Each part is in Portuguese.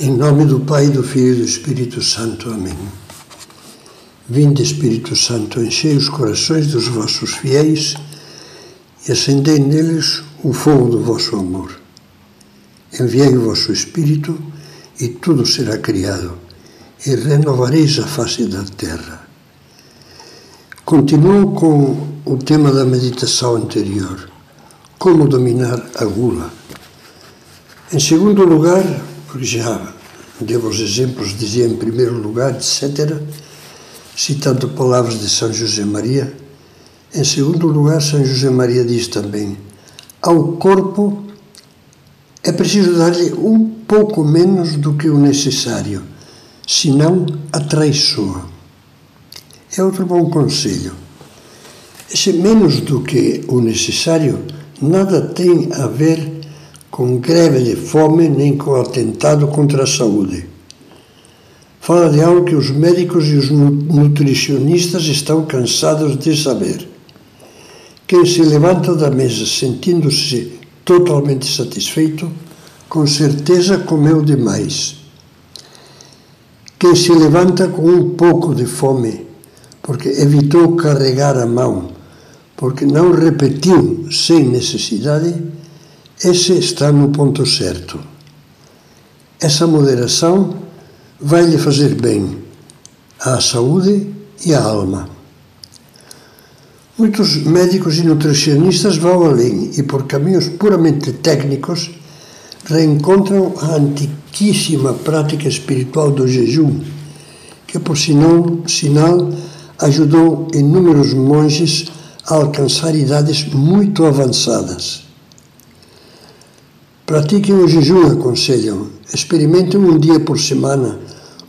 Em nome do Pai, do Filho e do Espírito Santo. Amém. Vinde, Espírito Santo, enchei os corações dos vossos fiéis e acendei neles o fogo do vosso amor. Enviai o vosso Espírito e tudo será criado, e renovareis a face da terra. Continuo com o tema da meditação anterior: como dominar a gula. Em segundo lugar, já devo os exemplos, dizia em primeiro lugar, etc., citando palavras de São José Maria. Em segundo lugar, São José Maria diz também: ao corpo é preciso dar-lhe um pouco menos do que o necessário, senão atraiçoa. É outro bom conselho. Esse menos do que o necessário nada tem a ver com greve de fome nem com atentado contra a saúde. Fala de algo que os médicos e os nutricionistas estão cansados de saber. Quem se levanta da mesa sentindo-se totalmente satisfeito, com certeza comeu demais. Quem se levanta com um pouco de fome, porque evitou carregar a mão, porque não repetiu sem necessidade, esse está no ponto certo. Essa moderação vai lhe fazer bem à saúde e à alma. Muitos médicos e nutricionistas vão além e, por caminhos puramente técnicos, reencontram a antiquíssima prática espiritual do jejum, que, por sinal, sinal ajudou inúmeros monges a alcançar idades muito avançadas. Pratiquem o jejum, aconselham. Experimentem um dia por semana,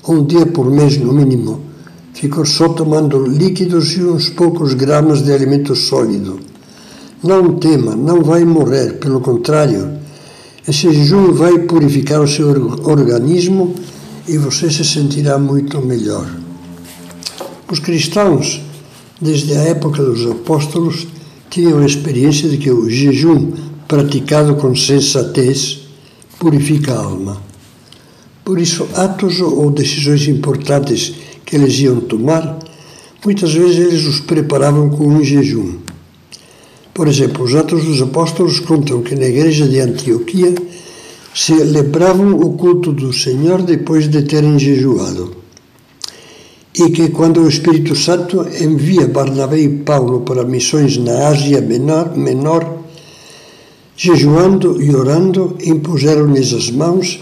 ou um dia por mês no mínimo. Ficam só tomando líquidos e uns poucos gramas de alimento sólido. Não tema, não vai morrer, pelo contrário. Esse jejum vai purificar o seu organismo e você se sentirá muito melhor. Os cristãos, desde a época dos apóstolos, tinham a experiência de que o jejum praticado com sensatez, purifica a alma. Por isso, atos ou decisões importantes que eles iam tomar, muitas vezes eles os preparavam com um jejum. Por exemplo, os Atos dos Apóstolos contam que na igreja de Antioquia celebravam o culto do Senhor depois de terem jejuado. E que quando o Espírito Santo envia Barnabé e Paulo para missões na Ásia Menor, menor Jejuando e orando, impuseram-lhes as mãos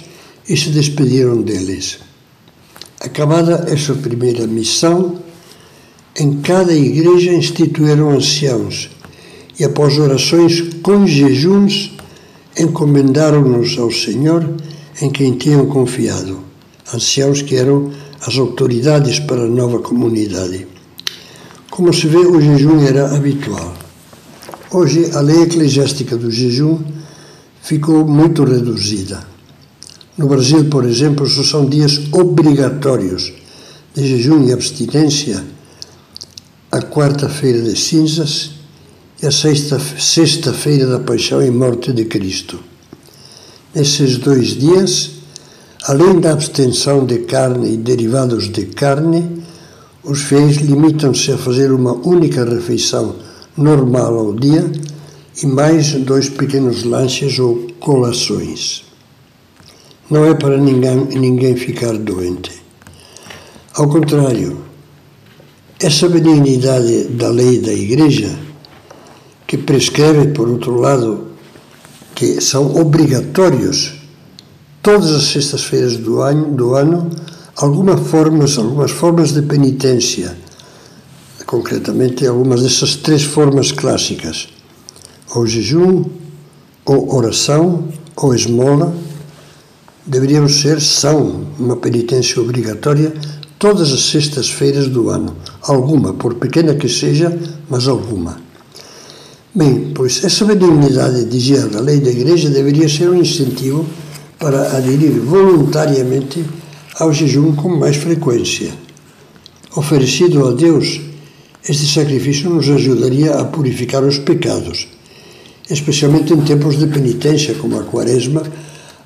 e se despediram deles. Acabada essa primeira missão, em cada igreja instituíram anciãos e, após orações com jejuns, encomendaram-nos ao Senhor em quem tinham confiado. Anciãos que eram as autoridades para a nova comunidade. Como se vê, o jejum era habitual. Hoje, a lei eclesiástica do jejum ficou muito reduzida. No Brasil, por exemplo, só são dias obrigatórios de jejum e abstinência a quarta-feira de cinzas e a sexta-feira da paixão e morte de Cristo. Nesses dois dias, além da abstenção de carne e derivados de carne, os fiéis limitam-se a fazer uma única refeição normal ao dia e mais dois pequenos lanches ou colações. Não é para ninguém, ninguém ficar doente. Ao contrário, essa benignidade da lei da Igreja, que prescreve, por outro lado, que são obrigatórios todas as sextas-feiras do ano, do ano algumas formas, algumas formas de penitência concretamente algumas dessas três formas clássicas: ou jejum, ou oração, ou esmola, deveriam ser, são uma penitência obrigatória todas as sextas-feiras do ano. Alguma, por pequena que seja, mas alguma. Bem, pois essa benignidade, dizia a lei da Igreja, deveria ser um incentivo para aderir voluntariamente ao jejum com mais frequência. Oferecido a Deus este sacrifício nos ajudaria a purificar os pecados, especialmente em tempos de penitência, como a Quaresma,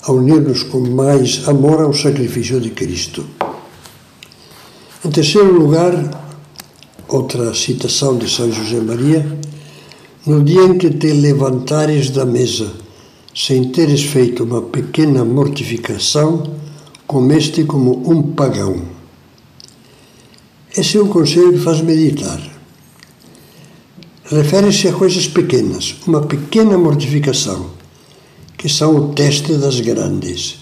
a unir-nos com mais amor ao sacrifício de Cristo. Em terceiro lugar, outra citação de São José Maria, no dia em que te levantares da mesa, sem teres feito uma pequena mortificação, comeste como um pagão. Esse é um conselho que faz meditar. Refere-se a coisas pequenas, uma pequena mortificação, que são o teste das grandes.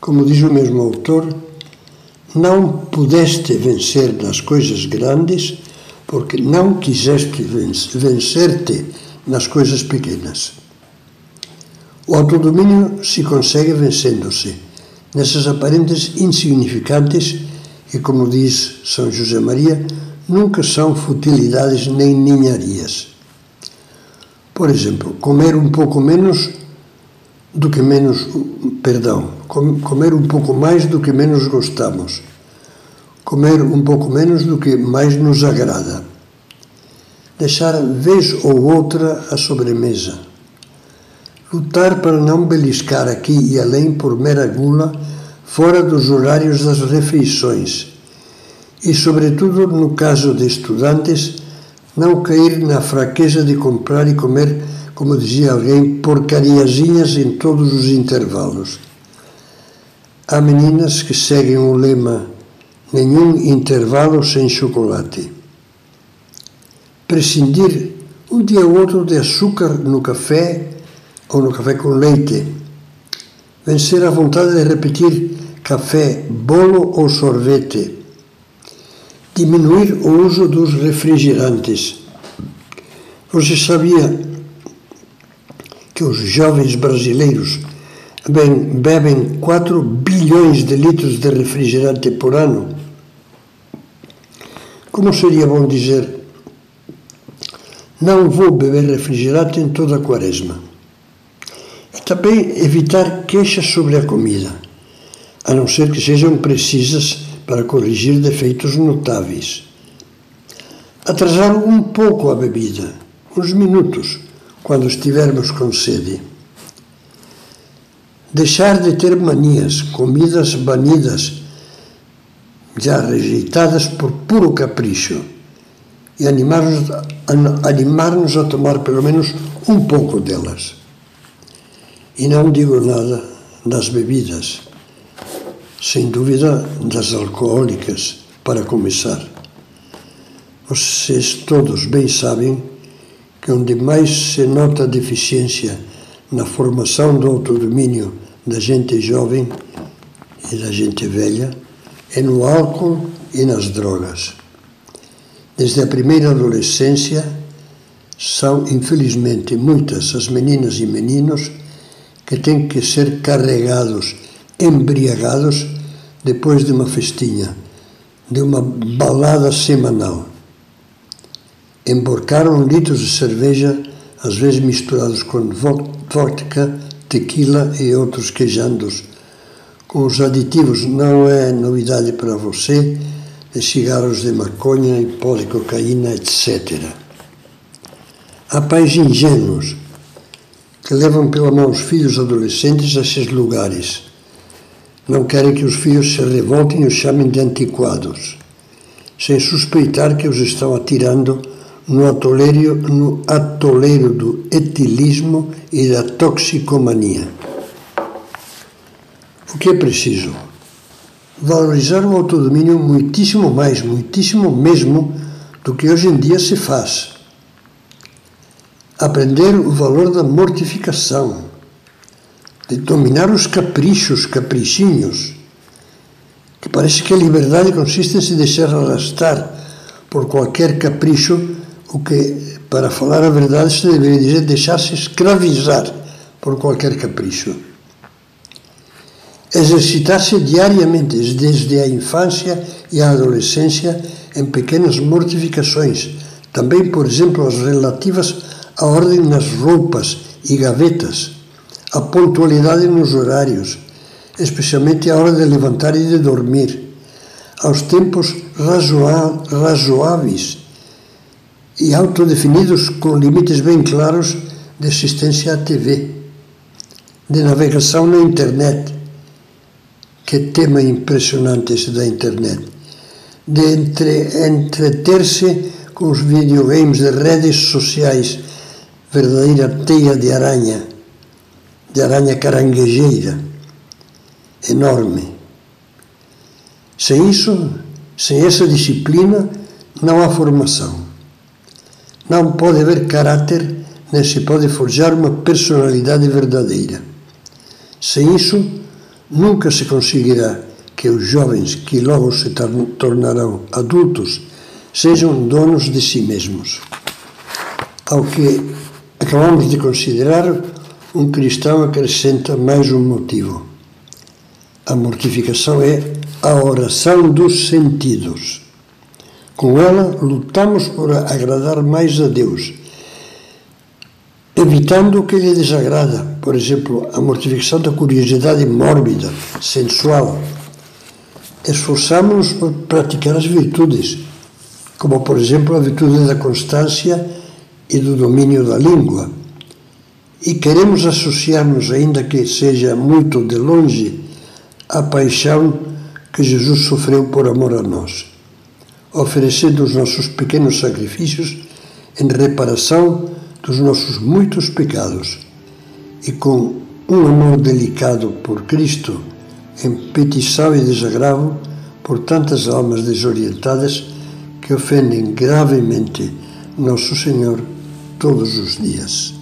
Como diz o mesmo autor, não pudeste vencer nas coisas grandes porque não quiseste vencer-te nas coisas pequenas. O autodomínio se consegue vencendo-se nessas aparentes insignificantes e, como diz São José Maria, nunca são futilidades nem ninharias. Por exemplo, comer um pouco menos do que menos, perdão, comer um pouco mais do que menos gostamos, comer um pouco menos do que mais nos agrada, deixar vez ou outra a sobremesa, lutar para não beliscar aqui e além por mera gula fora dos horários das refeições e, sobretudo no caso de estudantes, não cair na fraqueza de comprar e comer como dizia alguém, porcariazinhas em todos os intervalos. Há meninas que seguem o lema nenhum intervalo sem chocolate. Prescindir um dia ou outro de açúcar no café ou no café com leite. Vencer a vontade de repetir café, bolo ou sorvete. Diminuir o uso dos refrigerantes. Você sabia que os jovens brasileiros bebem 4 bilhões de litros de refrigerante por ano? Como seria bom dizer, não vou beber refrigerante em toda a quaresma. Também evitar queixas sobre a comida, a não ser que sejam precisas para corrigir defeitos notáveis. Atrasar um pouco a bebida, uns minutos, quando estivermos com sede. Deixar de ter manias, comidas banidas, já rejeitadas por puro capricho, e animar-nos animar a tomar pelo menos um pouco delas. E não digo nada das bebidas, sem dúvida das alcoólicas, para começar. Vocês todos bem sabem que onde mais se nota deficiência na formação do autodomínio da gente jovem e da gente velha é no álcool e nas drogas. Desde a primeira adolescência, são infelizmente muitas as meninas e meninos que têm que ser carregados, embriagados, depois de uma festinha, de uma balada semanal emborcaram litros de cerveja, às vezes misturados com vodka, tequila e outros queijandos. Com os aditivos não é novidade para você, de cigarros de maconha e pó de cocaína, etc. Há pais ingênuos que levam pela mão os filhos adolescentes a esses lugares. Não querem que os filhos se revoltem e os chamem de antiquados, sem suspeitar que os estão atirando no atoleiro, no atoleiro do etilismo e da toxicomania. O que é preciso? Valorizar o autodomínio muitíssimo mais, muitíssimo mesmo do que hoje em dia se faz. Aprender o valor da mortificação, de dominar os caprichos, caprichinhos, que parece que a liberdade consiste em se deixar arrastar por qualquer capricho o que, para falar a verdade, se deveria dizer deixar-se escravizar por qualquer capricho. Exercitar-se diariamente, desde a infância e a adolescência, em pequenas mortificações, também, por exemplo, as relativas à ordem nas roupas e gavetas, à pontualidade nos horários, especialmente à hora de levantar e de dormir, aos tempos razoáveis e autodefinidos com limites bem claros de assistência à TV. de navegação na internet. Que tema impressionante esse da internet. De entre, entreter-se com os videogames de redes sociais, verdadeira teia de aranha, de aranha caranguejeira, enorme. Sem isso, sem essa disciplina, não há formação. Não pode haver caráter, nem se pode forjar uma personalidade verdadeira. Sem isso, nunca se conseguirá que os jovens que logo se tornarão adultos sejam donos de si mesmos. Ao que acabamos de considerar, um cristão acrescenta mais um motivo. A mortificação é a oração dos sentidos. Com ela, lutamos por agradar mais a Deus, evitando o que lhe desagrada, por exemplo, a mortificação da curiosidade mórbida, sensual. Esforçamos-nos por praticar as virtudes, como, por exemplo, a virtude da constância e do domínio da língua. E queremos associar-nos, ainda que seja muito de longe, à paixão que Jesus sofreu por amor a nós, oferecendo os nossos pequenos sacrifícios em reparação dos nossos muitos pecados e com um amor delicado por Cristo, em petição e desagravo por tantas almas desorientadas que ofendem gravemente Nosso Senhor todos os dias.